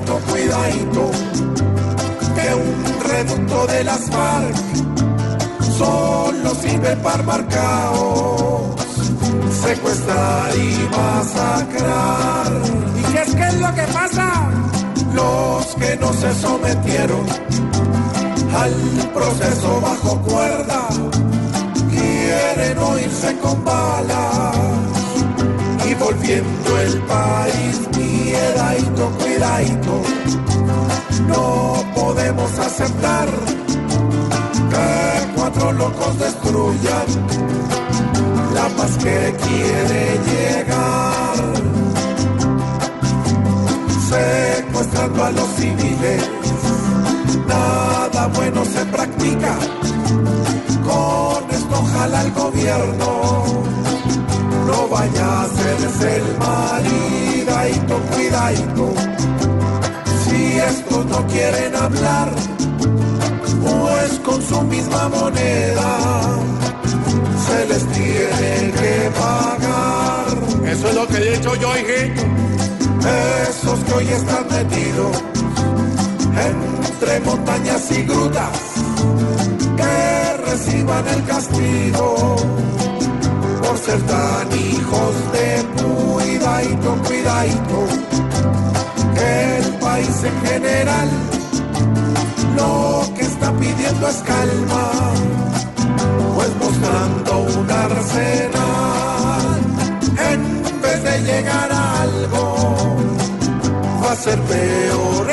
Cuidadito, cuidadito, que un reducto de las FARC solo sirve para marcaos, secuestrar y masacrar. ¿Y qué es, qué es lo que pasa? Los que no se sometieron al proceso bajo cuerda quieren oírse con balas y volviendo el país miedadito, cuidadito. No podemos aceptar que cuatro locos destruyan la paz que quiere llegar. Secuestrando a los civiles, nada bueno se practica. Con esto jala el gobierno no vaya a ser el maridadito, cuidadito. Si estos no quieren hablar, pues con su misma moneda se les tiene que pagar. Eso es lo que he dicho yo, hijito. Esos que hoy están metidos entre montañas y grutas, que reciban el castigo ser tan hijos de cuidadito, cuidadito, que el país en general lo que está pidiendo es calma, pues mostrando un arsenal, en vez de llegar a algo, va a ser peor